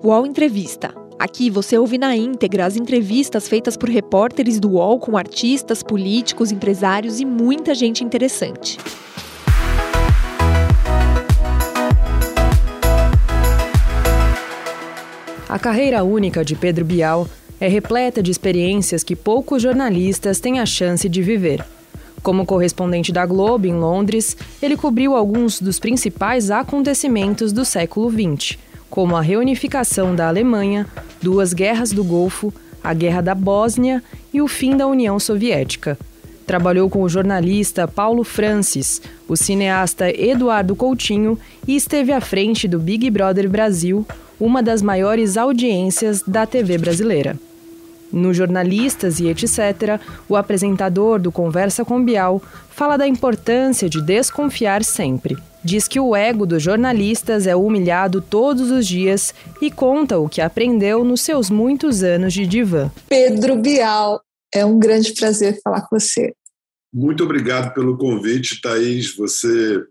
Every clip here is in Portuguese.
UOL Entrevista. Aqui você ouve na íntegra as entrevistas feitas por repórteres do UOL com artistas, políticos, empresários e muita gente interessante. A carreira única de Pedro Bial é repleta de experiências que poucos jornalistas têm a chance de viver. Como correspondente da Globo em Londres, ele cobriu alguns dos principais acontecimentos do século XX, como a reunificação da Alemanha, duas guerras do Golfo, a Guerra da Bósnia e o fim da União Soviética. Trabalhou com o jornalista Paulo Francis, o cineasta Eduardo Coutinho e esteve à frente do Big Brother Brasil, uma das maiores audiências da TV brasileira. No Jornalistas e etc., o apresentador do Conversa com Bial fala da importância de desconfiar sempre. Diz que o ego dos jornalistas é humilhado todos os dias e conta o que aprendeu nos seus muitos anos de divã. Pedro Bial, é um grande prazer falar com você. Muito obrigado pelo convite, Thaís. Você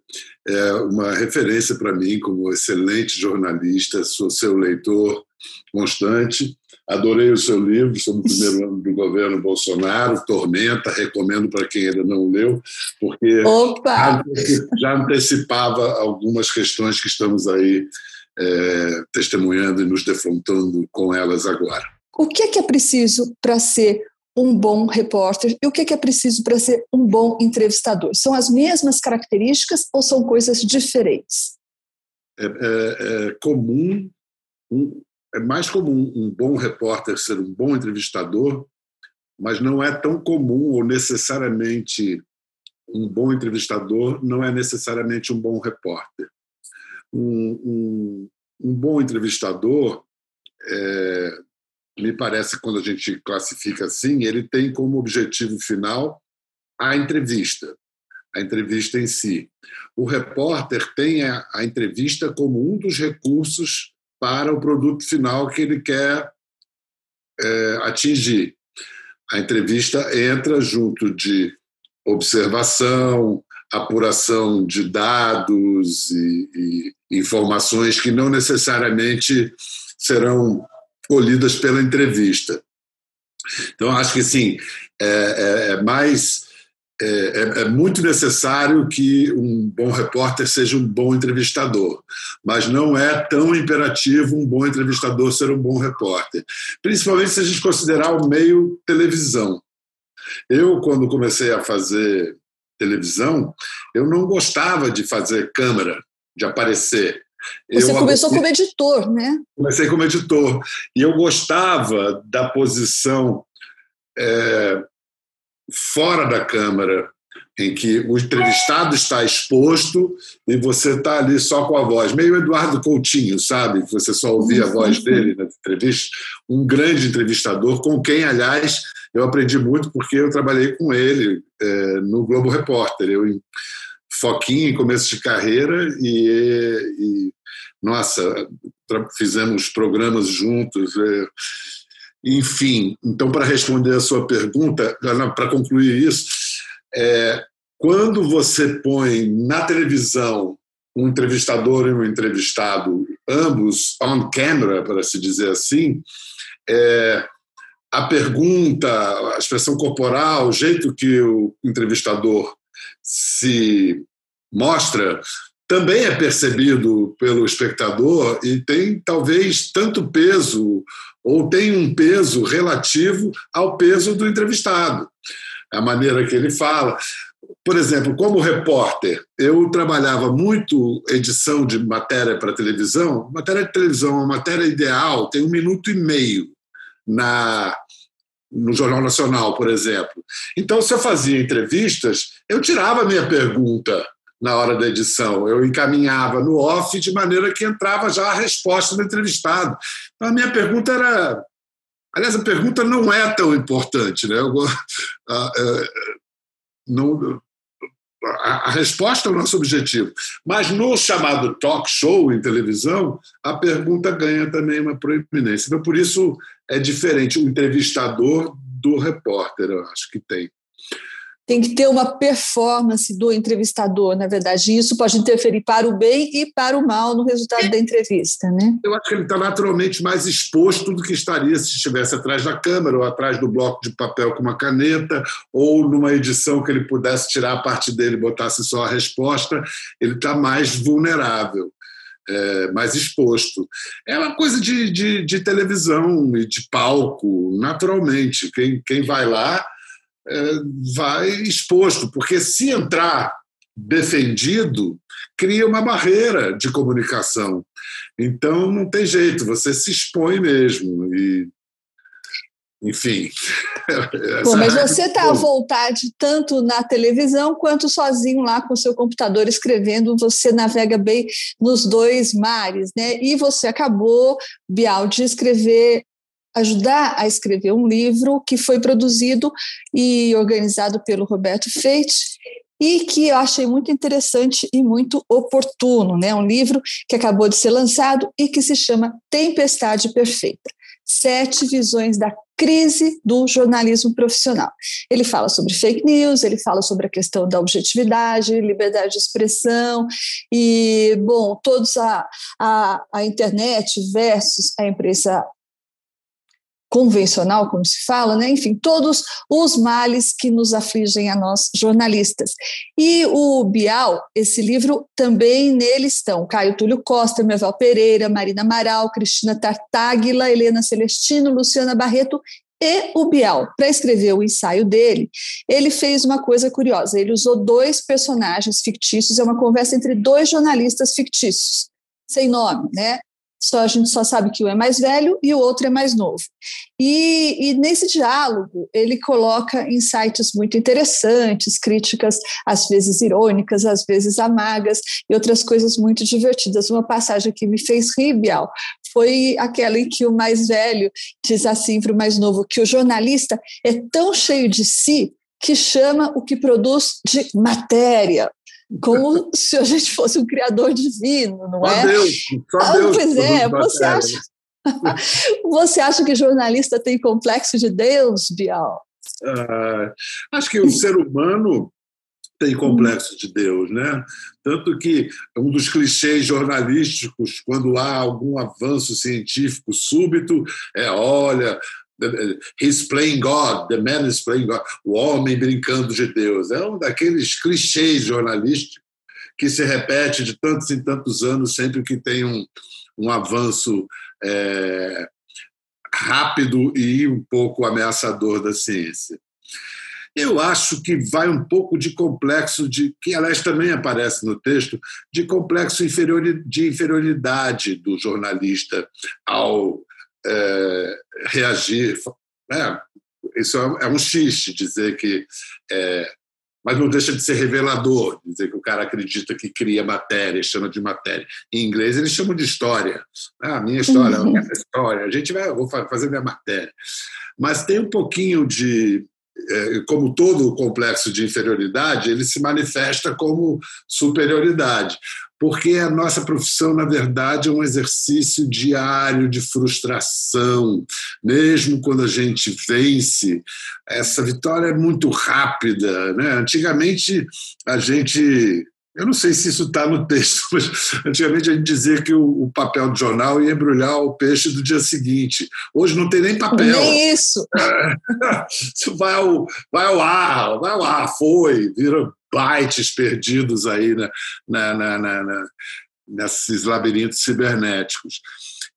é uma referência para mim como excelente jornalista, sou seu leitor constante Adorei o seu livro sobre o primeiro ano do governo Bolsonaro, Tormenta, recomendo para quem ainda não leu, porque Opa! já antecipava algumas questões que estamos aí é, testemunhando e nos defrontando com elas agora. O que é, que é preciso para ser um bom repórter e o que é, que é preciso para ser um bom entrevistador? São as mesmas características ou são coisas diferentes? É, é, é comum um, é mais comum um bom repórter ser um bom entrevistador, mas não é tão comum ou necessariamente um bom entrevistador não é necessariamente um bom repórter. Um, um, um bom entrevistador, é, me parece, quando a gente classifica assim, ele tem como objetivo final a entrevista, a entrevista em si. O repórter tem a, a entrevista como um dos recursos para o produto final que ele quer é, atingir. A entrevista entra junto de observação, apuração de dados e, e informações que não necessariamente serão colhidas pela entrevista. Então, acho que sim, é, é, é mais é, é, é, muito necessário que um bom repórter seja um bom entrevistador, mas não é tão imperativo um bom entrevistador ser um bom repórter, principalmente se a gente considerar o meio televisão. Eu, quando comecei a fazer televisão, eu não gostava de fazer câmera, de aparecer. Você eu começou como editor, né? Comecei como editor. E eu gostava da posição é, fora da Câmara, em que o entrevistado está exposto e você está ali só com a voz, meio Eduardo Coutinho, sabe? Você só ouvia a voz dele na entrevista. Um grande entrevistador, com quem, aliás, eu aprendi muito porque eu trabalhei com ele é, no Globo Repórter. Eu em Foquinha, em começo de carreira, e, e nossa, fizemos programas juntos. É, enfim, então, para responder a sua pergunta, para concluir isso, é, quando você põe na televisão um entrevistador e um entrevistado, ambos on camera, para se dizer assim, é, a pergunta, a expressão corporal, o jeito que o entrevistador se mostra, também é percebido pelo espectador e tem talvez tanto peso ou tem um peso relativo ao peso do entrevistado. A maneira que ele fala. Por exemplo, como repórter, eu trabalhava muito edição de matéria para televisão. Matéria de televisão, uma matéria ideal, tem um minuto e meio na, no Jornal Nacional, por exemplo. Então, se eu fazia entrevistas, eu tirava a minha pergunta na hora da edição. Eu encaminhava no off de maneira que entrava já a resposta do entrevistado. Então, a minha pergunta era. Aliás, a pergunta não é tão importante, né? Eu, a, a, não, a, resposta é o nosso objetivo. Mas no chamado talk show em televisão, a pergunta ganha também uma proeminência. Então, por isso é diferente o entrevistador do repórter, eu acho que tem. Tem que ter uma performance do entrevistador, na verdade. E isso pode interferir para o bem e para o mal no resultado da entrevista, né? Eu acho que ele está naturalmente mais exposto do que estaria se estivesse atrás da câmera ou atrás do bloco de papel com uma caneta ou numa edição que ele pudesse tirar a parte dele e botasse só a resposta. Ele está mais vulnerável. É, mais exposto. É uma coisa de, de, de televisão e de palco, naturalmente. Quem, quem vai lá é, vai exposto, porque se entrar defendido, cria uma barreira de comunicação. Então não tem jeito, você se expõe mesmo. E, enfim. Bom, mas você está à vontade tanto na televisão quanto sozinho lá com o seu computador escrevendo, você navega bem nos dois mares, né? E você acabou, Bial, de escrever ajudar a escrever um livro que foi produzido e organizado pelo Roberto Feite e que eu achei muito interessante e muito oportuno, né? Um livro que acabou de ser lançado e que se chama Tempestade Perfeita. Sete visões da crise do jornalismo profissional. Ele fala sobre fake news, ele fala sobre a questão da objetividade, liberdade de expressão e, bom, todos a, a, a internet versus a imprensa convencional, como se fala, né? enfim, todos os males que nos afligem a nós jornalistas. E o Bial, esse livro também nele estão Caio Túlio Costa, Meval Pereira, Marina Amaral, Cristina Tartaglia, Helena Celestino, Luciana Barreto e o Bial, para escrever o ensaio dele, ele fez uma coisa curiosa. Ele usou dois personagens fictícios, é uma conversa entre dois jornalistas fictícios, sem nome, né? Só a gente só sabe que um é mais velho e o outro é mais novo. E, e, nesse diálogo ele coloca insights muito interessantes, críticas às vezes irônicas, às vezes amargas e outras coisas muito divertidas. Uma passagem que me fez rir, Bial, foi aquela em que o mais velho diz assim para o mais novo que o jornalista é tão cheio de si que chama o que produz de matéria como se a gente fosse um criador divino, não é? Deus, só ah, Deus pois é, você acha, você acha que jornalista tem complexo de Deus, Bial? Ah, acho que o ser humano tem complexo de Deus, né? Tanto que um dos clichês jornalísticos, quando há algum avanço científico súbito, é olha, He's playing God, the man is playing God, o homem brincando de Deus. É um daqueles clichês jornalísticos que se repete de tantos e tantos anos sempre que tem um, um avanço é, rápido e um pouco ameaçador da ciência. Eu acho que vai um pouco de complexo, de que aliás também aparece no texto, de complexo de inferioridade do jornalista ao é, reagir. É, isso é, é um xiste dizer que. É, mas não deixa de ser revelador, dizer que o cara acredita que cria matéria, chama de matéria. Em inglês eles chamam de história. Ah, minha história, uhum. minha história. A gente vai, vou fazer minha matéria. Mas tem um pouquinho de é, como todo o complexo de inferioridade, ele se manifesta como superioridade porque a nossa profissão, na verdade, é um exercício diário de frustração. Mesmo quando a gente vence, essa vitória é muito rápida. Né? Antigamente, a gente. Eu não sei se isso está no texto, mas antigamente a gente dizia que o, papel do jornal ia embrulhar o peixe do dia seguinte. Hoje não tem nem papel. Nem isso. É, isso vai ao, vai ao ar, vai ao ar, foi, vira bytes perdidos aí na, na, na, na nesses labirintos cibernéticos.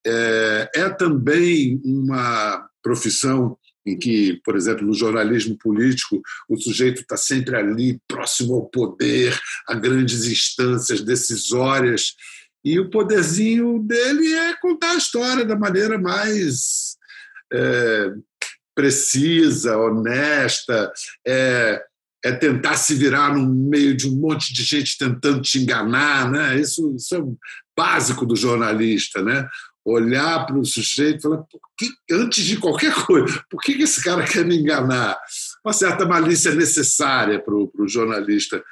É, é também uma profissão em que, por exemplo, no jornalismo político, o sujeito está sempre ali, próximo ao poder, a grandes instâncias decisórias, e o poderzinho dele é contar a história da maneira mais é, precisa, honesta, é, é tentar se virar no meio de um monte de gente tentando te enganar, né? Isso, isso é básico do jornalista, né? Olhar para o sujeito e falar, que, antes de qualquer coisa, por que esse cara quer me enganar? Uma certa malícia necessária para o jornalista,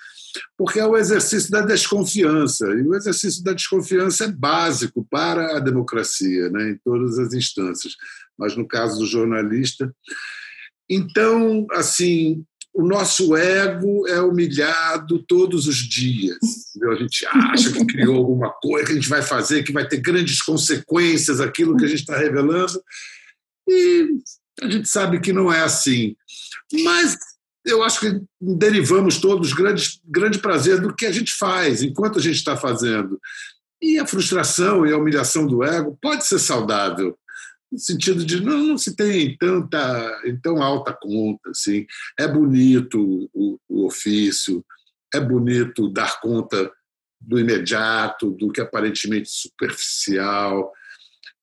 porque é o exercício da desconfiança, e o exercício da desconfiança é básico para a democracia, né? em todas as instâncias, mas no caso do jornalista. Então, assim, o nosso ego é humilhado todos os dias. Entendeu? A gente acha que criou alguma coisa que a gente vai fazer, que vai ter grandes consequências aquilo que a gente está revelando. E a gente sabe que não é assim. Mas eu acho que derivamos todos grande, grande prazer do que a gente faz, enquanto a gente está fazendo. E a frustração e a humilhação do ego pode ser saudável, no sentido de não, não se tem tanta em tão alta conta assim. É bonito o, o, ofício é bonito dar conta do imediato do que aparentemente superficial.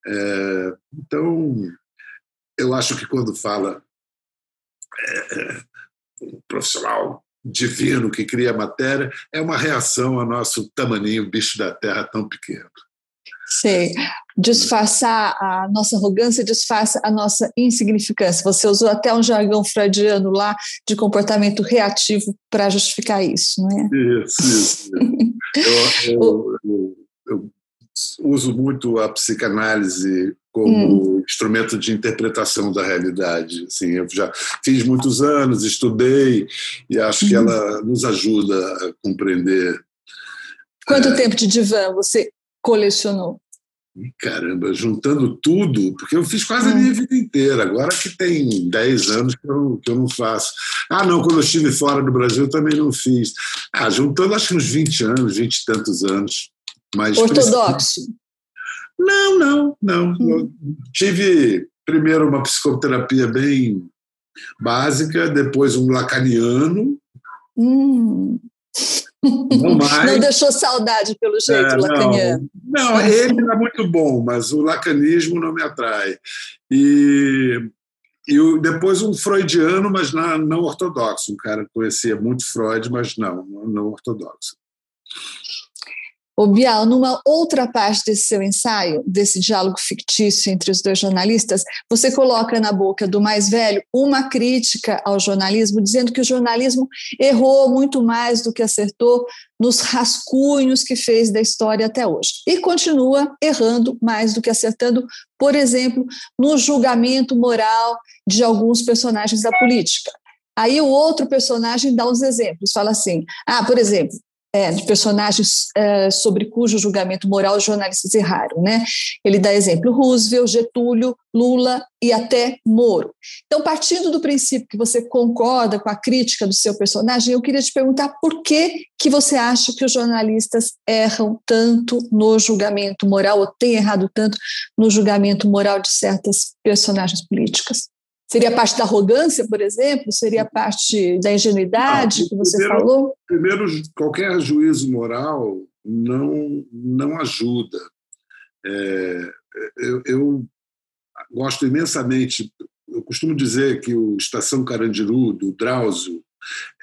É, então eu acho que quando fala é, um profissional divino que cria a matéria é uma reação ao nosso tamaninho bicho da terra tão pequeno. Sei. Disfarçar a nossa arrogância disfarça a nossa insignificância. Você usou até um jargão freudiano lá de comportamento reativo para justificar isso, não é? Isso, isso. eu, eu, eu, eu, uso muito a psicanálise como hum. instrumento de interpretação da realidade. Assim, eu já fiz muitos anos, estudei e acho que hum. ela nos ajuda a compreender. Quanto é, tempo de divã você colecionou? Caramba, juntando tudo, porque eu fiz quase a minha hum. vida inteira, agora que tem 10 anos que eu, que eu não faço. Ah, não, quando eu estive fora do Brasil eu também não fiz. Ah, juntando acho que uns 20 anos, 20 e tantos anos. Mas Ortodoxo? Não, não, não. Hum. tive primeiro uma psicoterapia bem básica, depois um lacaniano. Hum. Não, mais. não deixou saudade pelo jeito é, lacaniano. Não, não, ele era muito bom, mas o lacanismo não me atrai. E, e depois um freudiano, mas não, não ortodoxo. Um cara que conhecia muito Freud, mas não, não ortodoxo. O Bial, numa outra parte desse seu ensaio, desse diálogo fictício entre os dois jornalistas, você coloca na boca do mais velho uma crítica ao jornalismo, dizendo que o jornalismo errou muito mais do que acertou nos rascunhos que fez da história até hoje. E continua errando mais do que acertando, por exemplo, no julgamento moral de alguns personagens da política. Aí o outro personagem dá uns exemplos, fala assim: ah, por exemplo, é, de personagens é, sobre cujo julgamento moral os jornalistas erraram. Né? Ele dá exemplo Roosevelt, Getúlio, Lula e até Moro. Então, partindo do princípio que você concorda com a crítica do seu personagem, eu queria te perguntar por que, que você acha que os jornalistas erram tanto no julgamento moral, ou têm errado tanto no julgamento moral de certas personagens políticas? Seria parte da arrogância, por exemplo? Seria parte da ingenuidade ah, que você primeiro, falou? Primeiro, qualquer juízo moral não, não ajuda. É, eu, eu, gosto imensamente, eu costumo dizer que o Estação Carandiru, do Drauzio,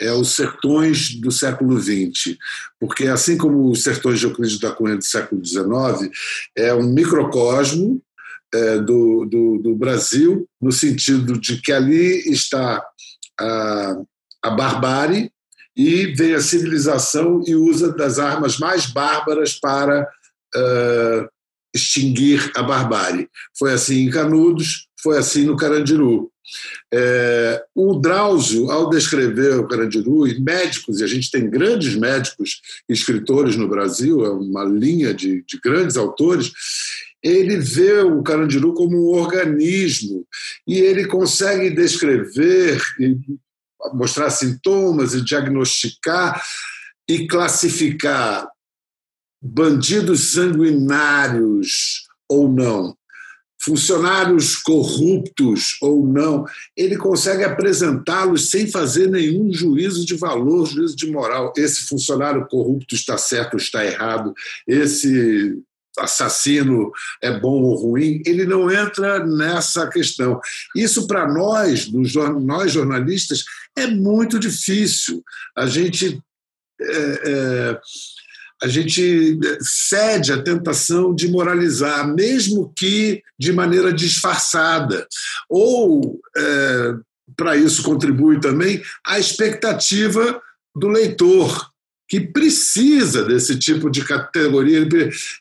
é os sertões do século XX, porque assim como os sertões de Euclides da Cunha do século XIX, é um microcosmo é, do, do, do, Brasil, no sentido de que ali está a, a barbárie e vem a civilização e usa das armas mais bárbaras para uh, extinguir a barbárie. Foi assim em Canudos, foi assim no Carandiru. É, o Drauzio, ao descrever o Carandiru, e médicos, e a gente tem grandes médicos escritores no Brasil, é uma linha de, de grandes autores, ele vê o Carandiru como um organismo e ele consegue descrever mostrar sintomas e diagnosticar e classificar bandidos sanguinários ou não, funcionários corruptos ou não, ele consegue apresentá-los sem fazer nenhum juízo de valor, juízo de moral. Esse funcionário corrupto está certo está errado, esse assassino é bom ou ruim, ele não entra nessa questão. Isso para nós, nós jornalistas, é muito difícil. A gente é, é, a gente cede à tentação de moralizar, mesmo que de maneira disfarçada. Ou, é, para isso, contribui também a expectativa do leitor, que precisa desse tipo de categoria.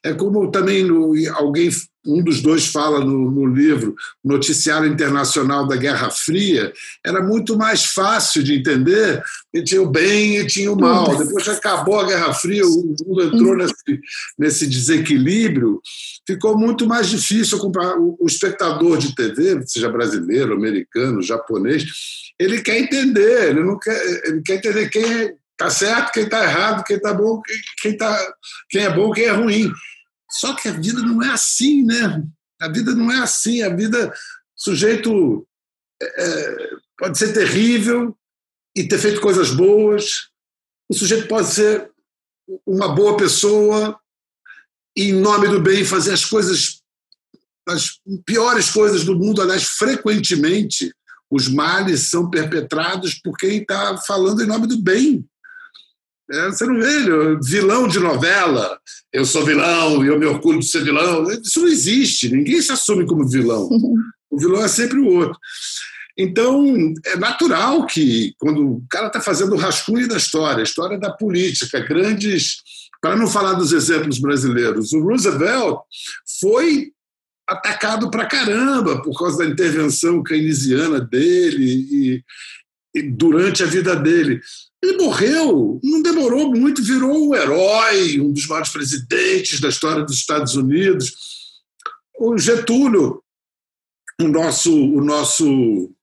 É como também alguém, um dos dois fala no, no, livro, Noticiário Internacional da Guerra Fria, era muito mais fácil de entender, e tinha o bem e tinha o mal. Depois que acabou a Guerra Fria, o mundo entrou nesse, nesse desequilíbrio, ficou muito mais difícil comprar. O, o espectador de TV, seja brasileiro, americano, japonês, ele quer entender, ele não quer, ele quer entender quem é Está certo, quem está errado, quem está bom, quem, tá, quem é bom, quem é ruim. Só que a vida não é assim, né? A vida não é assim. A vida, sujeito é, é, pode ser terrível e ter feito coisas boas. O sujeito pode ser uma boa pessoa e, em nome do bem, fazer as coisas, as piores coisas do mundo. Aliás, frequentemente, os males são perpetrados por quem está falando em nome do bem. É, você não vê vilão de novela, eu sou vilão e eu me orgulho de ser vilão. Isso não existe, ninguém se assume como vilão. O vilão é sempre o outro. Então, é natural que, quando o cara está fazendo o rascunho da história, a história da política, grandes. Para não falar dos exemplos brasileiros, o Roosevelt foi atacado para caramba por causa da intervenção keynesiana dele e, e durante a vida dele. Ele morreu, não demorou muito, virou um herói, um dos maiores presidentes da história dos Estados Unidos. O Getúlio, o nosso, o nosso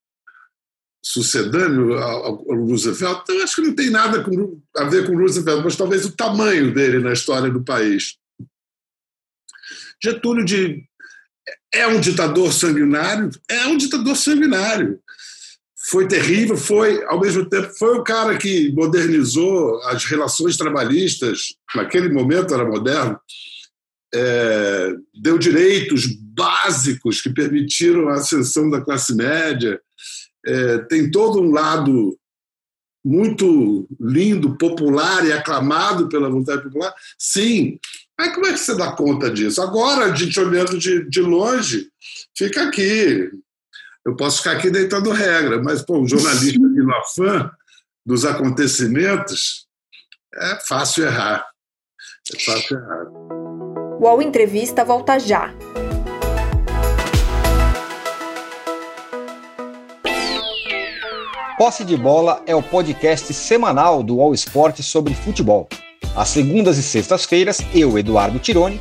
sucedâneo ao Roosevelt, eu acho que não tem nada a ver com Roosevelt, mas talvez o tamanho dele na história do país. Getúlio de, é um ditador sanguinário? É um ditador sanguinário foi terrível, foi, ao mesmo tempo, foi o cara que modernizou as relações trabalhistas, naquele momento era moderno, é, deu direitos básicos que permitiram a ascensão da classe média, é, tem todo um lado muito lindo, popular e aclamado pela vontade popular, sim. Mas como é que você dá conta disso? Agora, a gente olhando de, de longe, fica aqui, eu posso ficar aqui deitando regra, mas pô, um jornalista de no afã dos acontecimentos, é fácil errar. É fácil errar. O UOL Entrevista volta já. Posse de Bola é o podcast semanal do All Esporte sobre futebol. Às segundas e sextas-feiras, eu, Eduardo Tironi,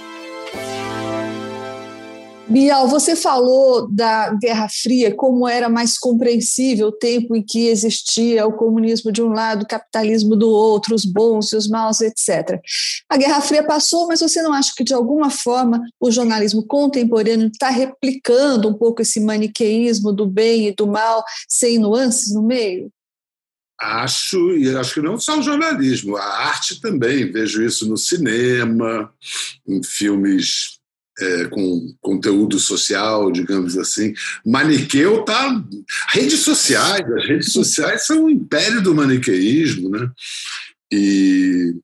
Bial, você falou da Guerra Fria, como era mais compreensível o tempo em que existia o comunismo de um lado, o capitalismo do outro, os bons e os maus, etc. A Guerra Fria passou, mas você não acha que, de alguma forma, o jornalismo contemporâneo está replicando um pouco esse maniqueísmo do bem e do mal, sem nuances no meio? Acho, e acho que não só o jornalismo, a arte também. Vejo isso no cinema, em filmes é, com conteúdo social, digamos assim. Maniqueu tá redes sociais, as redes sociais são o império do maniqueísmo, né? E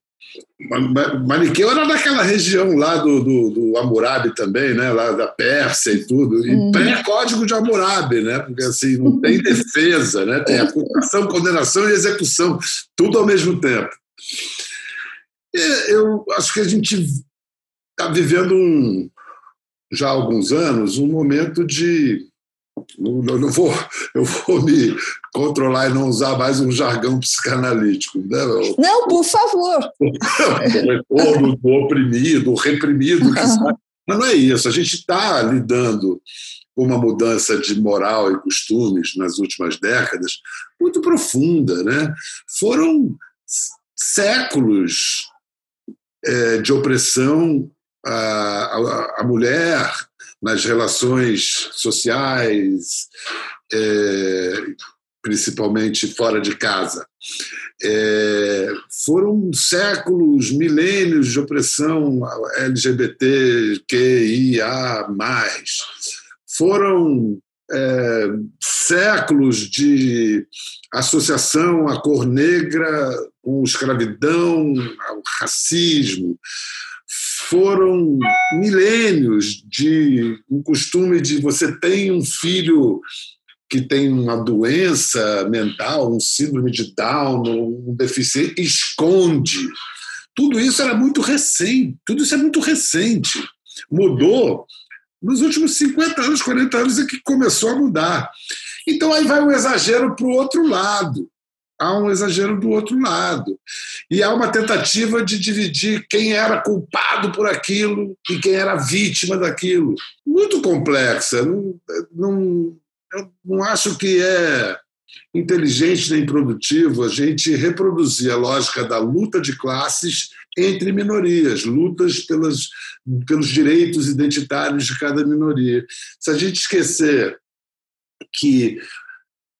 Maniqueu era daquela região lá do, do, do Hammurabi também, né? Lá da Pérsia e tudo. E hum. pré-código de Hammurabi, né? Porque assim, não tem defesa, né? Tem acusação, condenação e execução, tudo ao mesmo tempo. E eu acho que a gente está vivendo um, já há alguns anos um momento de. Eu não vou, eu vou me controlar e não usar mais um jargão psicanalítico. Né? Não, por favor. o retorno do oprimido, o reprimido. Que sabe. Mas não é isso. A gente está lidando com uma mudança de moral e costumes nas últimas décadas muito profunda. Né? Foram séculos é, de opressão a, a, mulher nas relações sociais, é, principalmente fora de casa. É, foram séculos, milênios de opressão LGBTQIA. Foram é, séculos de associação à cor negra com escravidão, ao racismo, foram milênios de um costume de você tem um filho que tem uma doença mental, um síndrome de Down, um deficiente, esconde. Tudo isso era muito recente, tudo isso é muito recente. Mudou nos últimos 50 anos, 40 anos é que começou a mudar. Então aí vai um exagero para o outro lado. Há um exagero do outro lado. E há uma tentativa de dividir quem era culpado por aquilo e quem era vítima daquilo. Muito complexa. Não, não, eu não acho que é inteligente nem produtivo a gente reproduzir a lógica da luta de classes entre minorias, lutas pelas, pelos direitos identitários de cada minoria. Se a gente esquecer que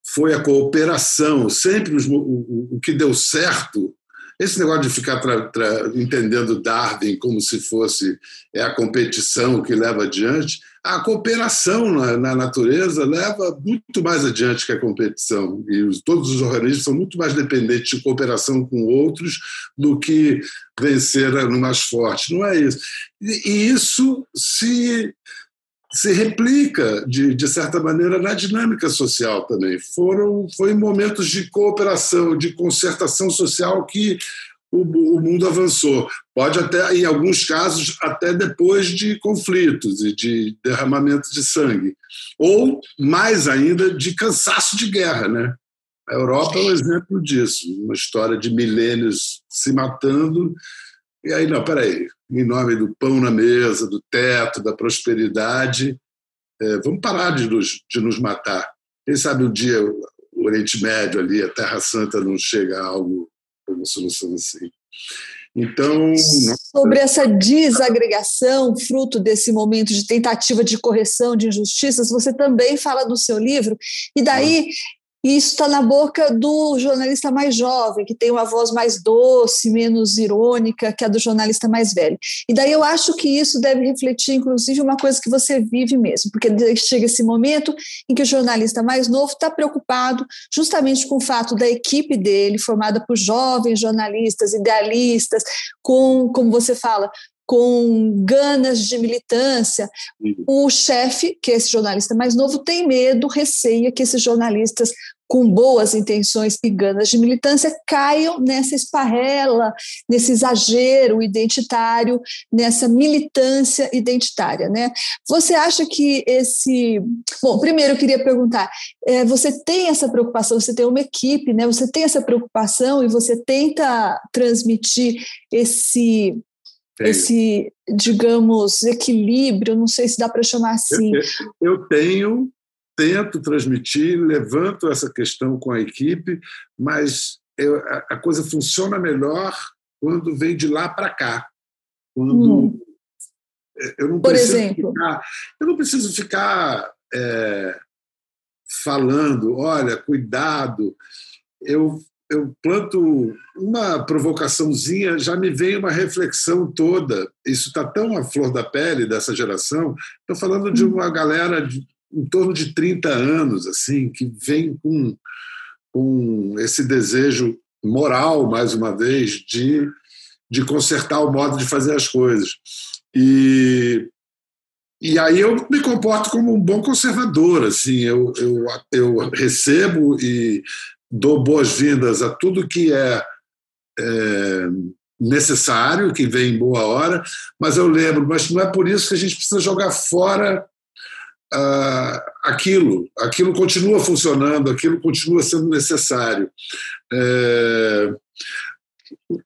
foi a cooperação, sempre os, o, o que deu certo esse negócio de ficar tra, tra, entendendo Darwin como se fosse é a competição que leva adiante, a cooperação na, na, natureza leva muito mais adiante que a competição. E os, todos os organismos são muito mais dependentes de cooperação com outros do que vencer no mais forte. Não é isso. E, e isso se se replica, de, de certa maneira, na dinâmica social também. Foram, foi momentos de cooperação, de concertação social que o, o, mundo avançou. Pode até, em alguns casos, até depois de conflitos e de derramamento de sangue. Ou, mais ainda, de cansaço de guerra. Né? A Europa é um exemplo disso, uma história de milênios se matando. E aí, não, peraí, em nome do pão na mesa, do teto, da prosperidade. É, vamos parar de nos, de nos matar. Quem sabe um dia o Oriente Médio ali, a Terra Santa, não chega a algo, uma solução assim. Então. Sobre essa desagregação, fruto desse momento de tentativa de correção de injustiças, você também fala no seu livro, e daí e isso está na boca do jornalista mais jovem, que tem uma voz mais doce, menos irônica que a do jornalista mais velho. E daí eu acho que isso deve refletir, inclusive, uma coisa que você vive mesmo, porque chega esse momento em que o jornalista mais novo está preocupado justamente com o fato da equipe dele, formada por jovens jornalistas, idealistas, com, como você fala, com ganas de militância. O chefe, que é esse jornalista mais novo, tem medo, receia que esses jornalistas com boas intenções e ganas de militância caiam nessa esparrela, nesse exagero identitário, nessa militância identitária, né? Você acha que esse, bom, primeiro eu queria perguntar, é, você tem essa preocupação? Você tem uma equipe, né? Você tem essa preocupação e você tenta transmitir esse esse, digamos, equilíbrio, não sei se dá para chamar assim. Eu, eu, tenho, tento transmitir, levanto essa questão com a equipe, mas eu, a, a, coisa funciona melhor quando vem de lá para cá. Quando hum. eu não Por exemplo, ficar, eu não preciso ficar é, falando, olha, cuidado. Eu eu planto uma provocaçãozinha, já me vem uma reflexão toda. Isso está tão à flor da pele dessa geração. Estou falando de uma galera de, em torno de 30 anos, assim, que vem com, com esse desejo moral, mais uma vez, de, de consertar o modo de fazer as coisas. E, e aí eu me comporto como um bom conservador, assim, eu, eu, eu recebo e dou boas-vindas a tudo que é, é, necessário, que vem em boa hora, mas eu lembro, mas não é por isso que a gente precisa jogar fora ah, aquilo. Aquilo continua funcionando, aquilo continua sendo necessário. É,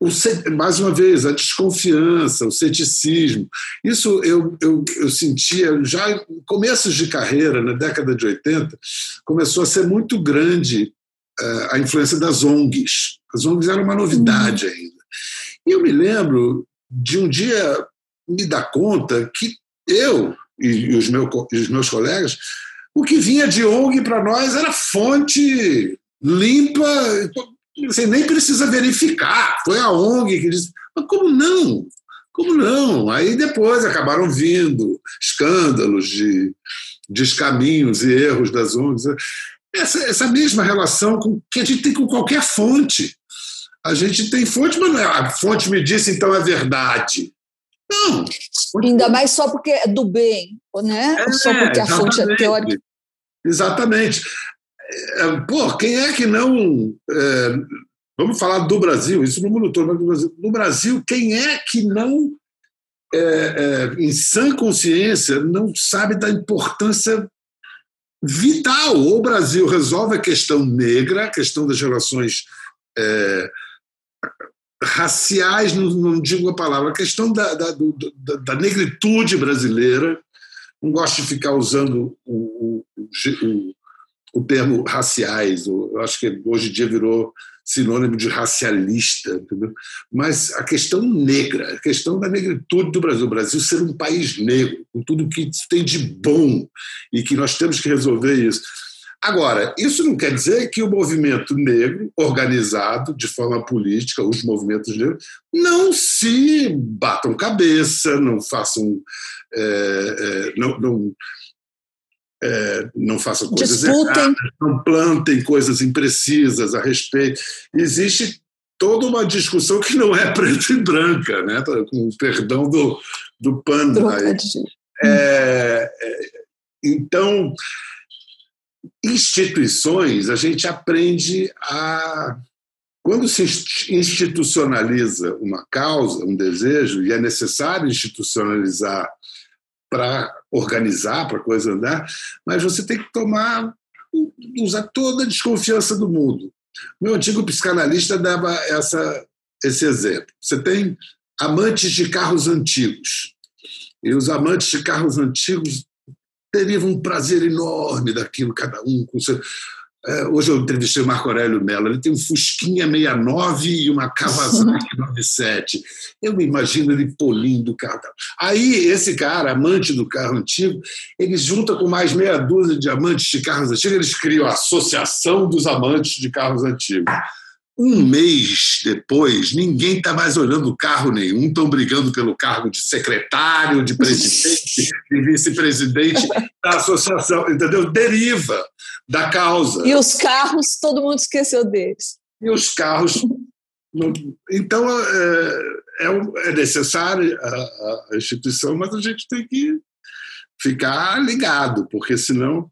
o, mais uma vez, a desconfiança, o ceticismo. Isso eu, eu, eu sentia já em começos de carreira, na década de 80, começou a ser muito grande a influência das ONGs. As ONGs eram uma novidade uhum. ainda. E eu me lembro de um dia me dar conta que eu e os, meu, os meus colegas, o que vinha de ONG para nós era fonte limpa, você nem precisa verificar, foi a ONG que disse. Mas como não? Como não? Aí depois acabaram vindo escândalos de descaminhos e erros das ONGs. Essa, essa mesma relação com, que a gente tem com qualquer fonte. A gente tem fonte, mas é, a fonte me disse, então é verdade. Não. Ainda mais só porque é do bem, né? É, só porque a fonte é teórica. Exatamente. É, pô, quem é que não. É, vamos falar do Brasil, isso no mundo todo, mas no Brasil. No Brasil, quem é que não, é, é, em sã consciência, não sabe da importância vital? Ou o Brasil resolve a questão negra, a questão das relações é, raciais, não, não, digo a palavra, a questão da, da, do, da, da, negritude brasileira. Não gosto de ficar usando o, o, o, o termo raciais, eu acho que hoje em dia virou sinônimo de racialista, entendeu? mas a questão negra, a questão da negritude do Brasil, o Brasil ser um país negro, com tudo que tem de bom e que nós temos que resolver isso. Agora, isso não quer dizer que o movimento negro, organizado de forma política, os movimentos negros, não se batam cabeça, não façam. É, é, não, não, é, não façam coisas Disputem. erradas, não plantem coisas imprecisas a respeito. Existe toda uma discussão que não é preto e branca, né? com perdão do, do pano. Aí. É, é, então, instituições, a gente aprende a. Quando se institucionaliza uma causa, um desejo, e é necessário institucionalizar para organizar, para a coisa andar, mas você tem que tomar, usar toda a desconfiança do mundo. Meu antigo psicanalista dava essa, esse exemplo. Você tem amantes de carros antigos. E os amantes de carros antigos teriam um prazer enorme daquilo, cada um com seu. É, hoje eu entrevistei o Marco Aurélio Mello, ele tem um Fusquinha 69 e uma Kawasaki 97. Eu me imagino ele polindo o carro. Aí, esse cara, amante do carro antigo, ele junta com mais meia dúzia de amantes de carros antigos, eles criam a Associação dos Amantes de Carros Antigos. Um mês depois, ninguém está mais olhando carro nenhum, estão brigando pelo cargo de secretário, de presidente, de vice-presidente da associação, entendeu? Deriva da causa. E os carros, todo mundo esqueceu deles. E os carros. Então, é, é, é necessária a, a instituição, mas a gente tem que ficar ligado, porque senão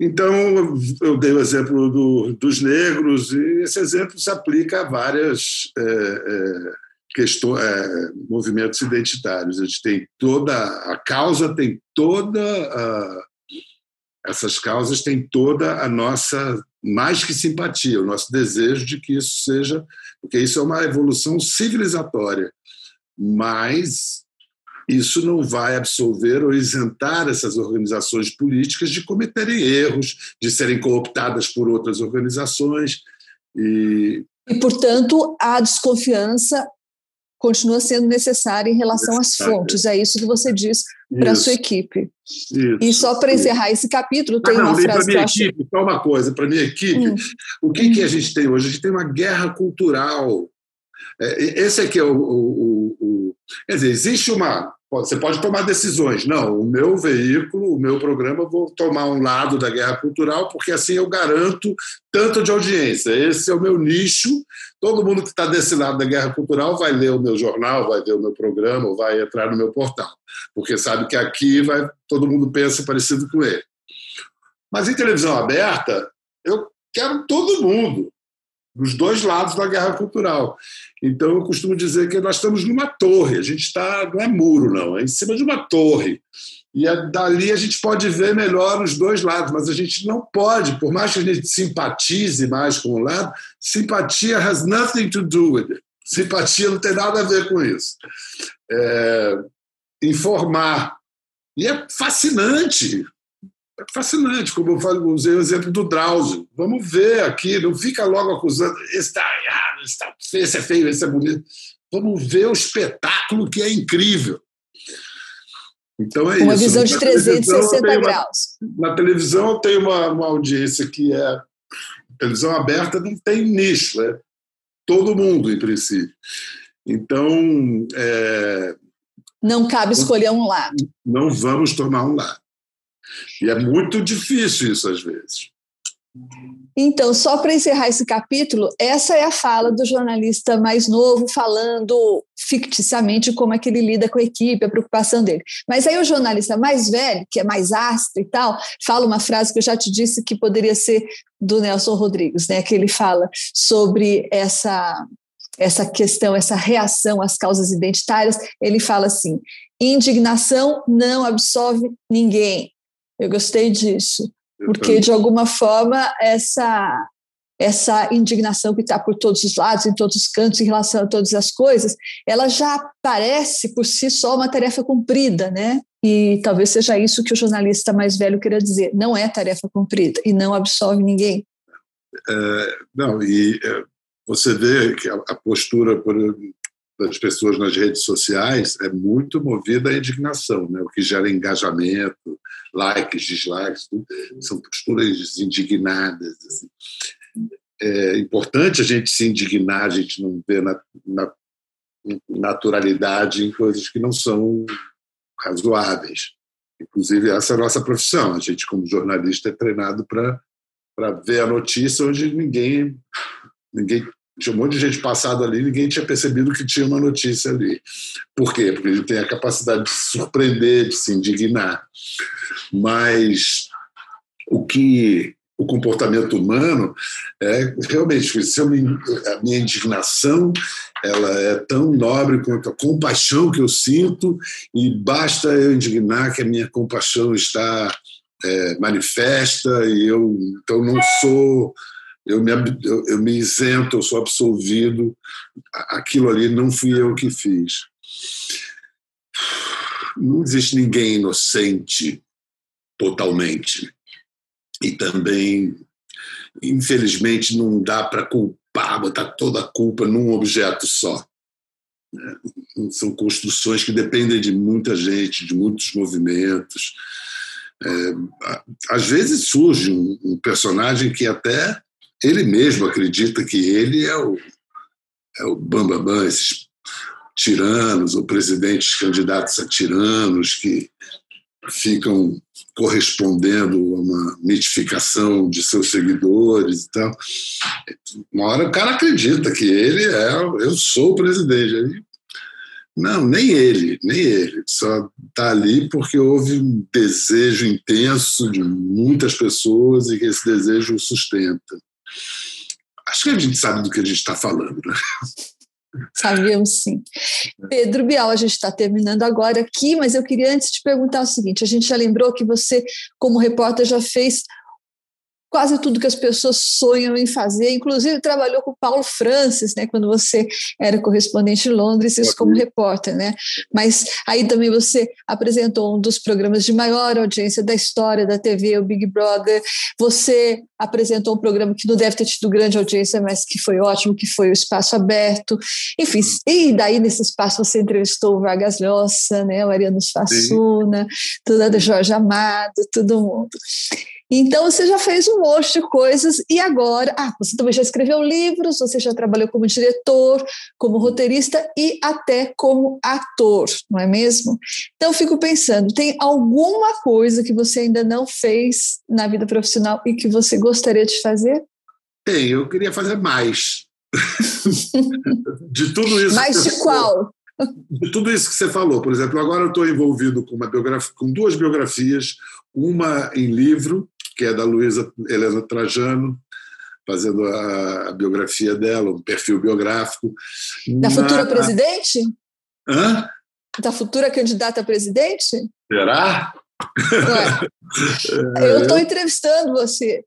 então, eu dei o exemplo do, dos negros, e esse exemplo se aplica a várias é, é, questões, é, movimentos identitários. A gente tem toda, a causa tem toda, a, essas causas têm toda a nossa, mais que simpatia, o nosso desejo de que isso seja, porque isso é uma evolução civilizatória, mas isso não vai absolver ou isentar essas organizações políticas de cometerem erros, de serem cooptadas por outras organizações. E, e portanto, a desconfiança continua sendo necessária em relação às fontes. É isso que você diz para a sua equipe. Isso, e só para encerrar esse capítulo, tem ah, não, uma frase que eu acho... Equipe, só uma coisa, para a minha equipe, hum. o que, hum. que a gente tem hoje? A gente tem uma guerra cultural. É, esse aqui é o, o, o, Quer dizer, existe uma você pode tomar decisões. Não, o meu veículo, o meu programa, vou tomar um lado da guerra cultural, porque assim eu garanto tanto de audiência. Esse é o meu nicho. Todo mundo que está desse lado da guerra cultural vai ler o meu jornal, vai ver o meu programa, vai entrar no meu portal, porque sabe que aqui vai, todo mundo pensa parecido com ele. Mas em televisão aberta, eu quero todo mundo dos dois lados da guerra cultural. Então, eu costumo dizer que nós estamos numa torre, a gente está, não é muro, não, é em cima de uma torre. E dali a gente pode ver melhor os dois lados, mas a gente não pode, por mais que a gente simpatize mais com um lado, simpatia has nothing to do with it. Simpatia não tem nada a ver com isso. É, informar. E é fascinante fascinante, como eu usei o exemplo do Drauzio. Vamos ver aqui, não fica logo acusando, esse está errado, esse, tá, esse é feio, esse é bonito. Vamos ver o espetáculo que é incrível. Então é uma isso. visão de 360 graus. Uma, na televisão eu tenho uma, uma audiência que é. Televisão aberta não tem nicho, é todo mundo, em princípio. Então. É, não cabe escolher um lado. Não vamos tomar um lado. E é muito difícil isso às vezes. Então, só para encerrar esse capítulo, essa é a fala do jornalista mais novo, falando ficticiamente como é que ele lida com a equipe, a preocupação dele. Mas aí o jornalista mais velho, que é mais astro e tal, fala uma frase que eu já te disse que poderia ser do Nelson Rodrigues, né? Que ele fala sobre essa essa questão, essa reação às causas identitárias. Ele fala assim: indignação não absolve ninguém. Eu gostei disso porque de alguma forma essa essa indignação que está por todos os lados, em todos os cantos, em relação a todas as coisas, ela já parece por si só uma tarefa cumprida, né? E talvez seja isso que o jornalista mais velho queira dizer. Não é tarefa cumprida e não absolve ninguém. É, não, e é, você vê que a, a postura por, das pessoas nas redes sociais é muito movida à indignação, né? o que gera engajamento, likes, dislikes, tudo, são posturas indignadas. Assim. É importante a gente se indignar, a gente não ver na, na naturalidade em coisas que não são razoáveis. Inclusive, essa é a nossa profissão. A gente, como jornalista, é treinado para ver a notícia onde ninguém, ninguém tinha um monte de gente passada ali, ninguém tinha percebido que tinha uma notícia ali. Por quê? Porque ele tem a capacidade de se surpreender, de se indignar. Mas o que o comportamento humano é realmente eu me, a minha indignação ela é tão nobre quanto a compaixão que eu sinto e basta eu indignar que a minha compaixão está é, manifesta e eu então não sou eu me, eu, eu me isento, eu sou absolvido, aquilo ali não fui eu que fiz. Não existe ninguém inocente totalmente. E também, infelizmente, não dá para culpar, botar toda a culpa num objeto só. É, são construções que dependem de muita gente, de muitos movimentos. É, às vezes surge um, um personagem que até ele mesmo acredita que ele é o, é o bambambam, bam, esses tiranos, ou presidentes candidatos a tiranos que ficam correspondendo a uma mitificação de seus seguidores e tal. Uma hora o cara acredita que ele é, eu sou o presidente. Não, nem ele, nem ele. Só está ali porque houve um desejo intenso de muitas pessoas e que esse desejo o sustenta. Acho que a gente sabe do que a gente está falando, né? Sabemos sim. Pedro Bial, a gente está terminando agora aqui, mas eu queria antes te perguntar o seguinte: a gente já lembrou que você, como repórter, já fez quase tudo que as pessoas sonham em fazer, inclusive trabalhou com Paulo Francis, né, quando você era correspondente em Londres, isso como repórter, né? Mas aí também você apresentou um dos programas de maior audiência da história da TV, o Big Brother. Você apresentou um programa que não deve ter tido grande audiência, mas que foi ótimo, que foi o Espaço Aberto. Enfim, e daí nesse espaço você entrevistou o Vargas Llosa, né, Mariano Suassuna, toda a Jorge Amado, todo mundo. Então, você já fez um monte de coisas e agora, ah, você também já escreveu livros, você já trabalhou como diretor, como roteirista e até como ator, não é mesmo? Então, eu fico pensando, tem alguma coisa que você ainda não fez na vida profissional e que você gostaria de fazer? Tem, eu queria fazer mais. de tudo isso. Mais de qual? De tudo isso que você falou, por exemplo, agora eu estou envolvido com, uma biografia, com duas biografias, uma em livro que é da Luísa Helena Trajano, fazendo a, a, biografia dela, um perfil biográfico. Da Na... futura presidente? Hã? Da futura candidata a presidente? Será? É. Eu estou entrevistando você.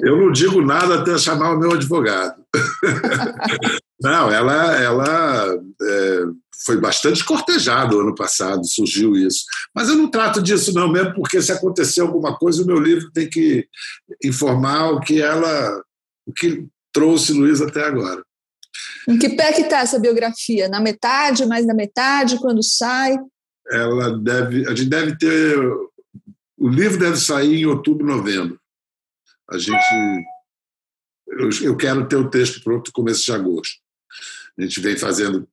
Eu não digo nada até chamar o meu advogado. não, ela, ela é, foi bastante cortejado ano passado, surgiu isso. Mas eu não trato disso não, mesmo porque se acontecer alguma coisa, o meu livro tem que informar o que ela, o que trouxe Luiz até agora. Em que pé que está essa biografia? Na metade, mais na metade, quando sai? Ela deve, a gente deve ter, o livro deve sair em outubro, novembro. A gente, eu, eu quero ter o texto pronto no começo de agosto. A gente vem fazendo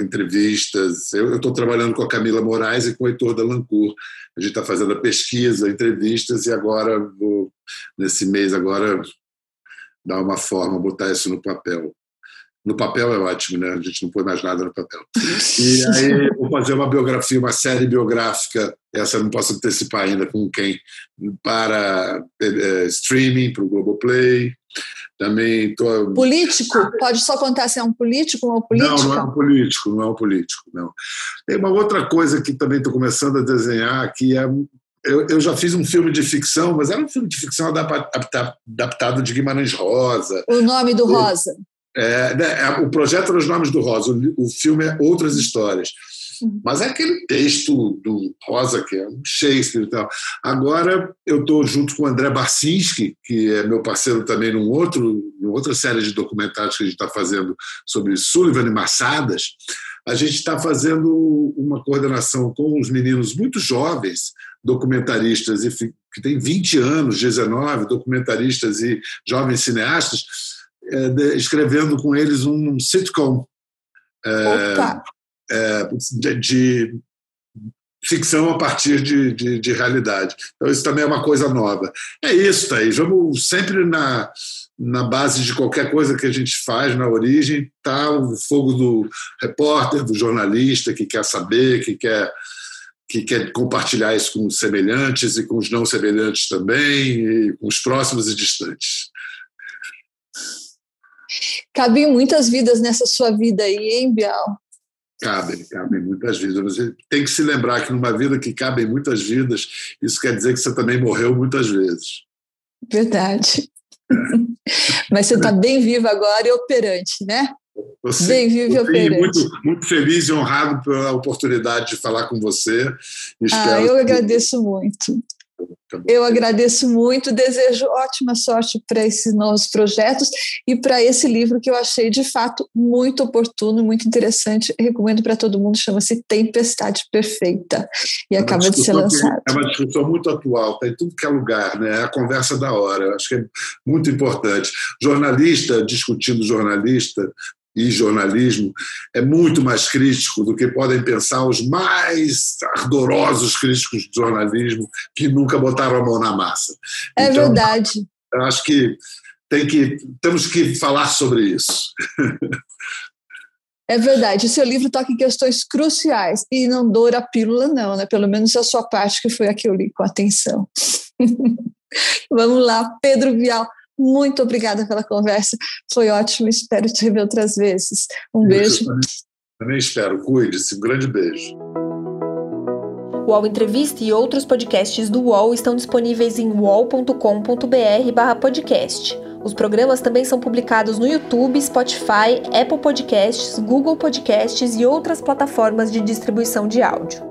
entrevistas. Eu estou trabalhando com a Camila Moraes e com o Heitor Dalancourt. A gente está fazendo a pesquisa, entrevistas, e agora vou, nesse mês, agora dar uma forma, botar isso no papel. No papel é ótimo, né? A gente não põe mais nada no papel. E aí vou fazer uma biografia, uma série biográfica, essa eu não posso antecipar ainda com quem, para é, streaming, para o Globoplay. Também tô... Político? Pode só contar se é um político ou um político? Não, não é um político, não é um político, não. Tem uma outra coisa que também estou começando a desenhar, que é eu, eu, já fiz um filme de ficção, mas era um filme de ficção adaptado de Guimarães Rosa. O nome do Rosa. É, né, é, o projeto era Os Nomes do Rosa, o, o filme é Outras Histórias. Mas é aquele texto do Rosa, que é um Shakespeare e tal. Agora eu estou junto com o André Barcinski, que é meu parceiro também num outro, numa outra série de documentários que a gente está fazendo sobre Sullivan e Massadas. A gente está fazendo uma coordenação com os meninos muito jovens, documentaristas, que têm 20 anos, 19, documentaristas e jovens cineastas, é, escrevendo com eles um sitcom é, é, de, de, ficção a partir de, de, de, realidade. Então, isso também é uma coisa nova. É isso, Thaís. Vamos sempre na, na base de qualquer coisa que a gente faz, na origem, está o fogo do repórter, do jornalista que quer saber, que quer que quer compartilhar isso com os semelhantes e com os não semelhantes também, e com os próximos e distantes. Cabem muitas vidas nessa sua vida aí, hein, Bial? Cabem, cabem muitas vidas. Você tem que se lembrar que numa vida que cabem muitas vidas, isso quer dizer que você também morreu muitas vezes. Verdade. É. Mas você está bem vivo agora e operante, né? Você, bem vivo e operante. Muito, muito feliz e honrado pela oportunidade de falar com você. ah, eu que... agradeço muito. Eu agradeço muito, desejo ótima sorte para esses novos projetos e para esse livro que eu achei de fato muito oportuno, muito interessante. Recomendo para todo mundo, chama-se Tempestade Perfeita e é acaba de ser lançado. É uma discussão muito atual, está em tudo que é lugar, né? é a conversa da hora, eu acho que é muito importante. Jornalista discutindo jornalista, e jornalismo é muito mais crítico do que podem pensar os mais ardorosos críticos de jornalismo que nunca botaram a mão na massa. É então, verdade. Acho que tem que temos que falar sobre isso. É verdade, o seu livro toca em questões cruciais e não doura a pílula, não, né? Pelo menos a sua parte, que foi a que eu li com atenção. Vamos lá, Pedro Vial. Muito obrigada pela conversa, foi ótimo, espero te rever outras vezes. Um beijo. Também, também espero, cuide-se, um grande beijo. O UOL Entrevista e outros podcasts do UOL estão disponíveis em uol.com.br/podcast. Os programas também são publicados no YouTube, Spotify, Apple Podcasts, Google Podcasts e outras plataformas de distribuição de áudio.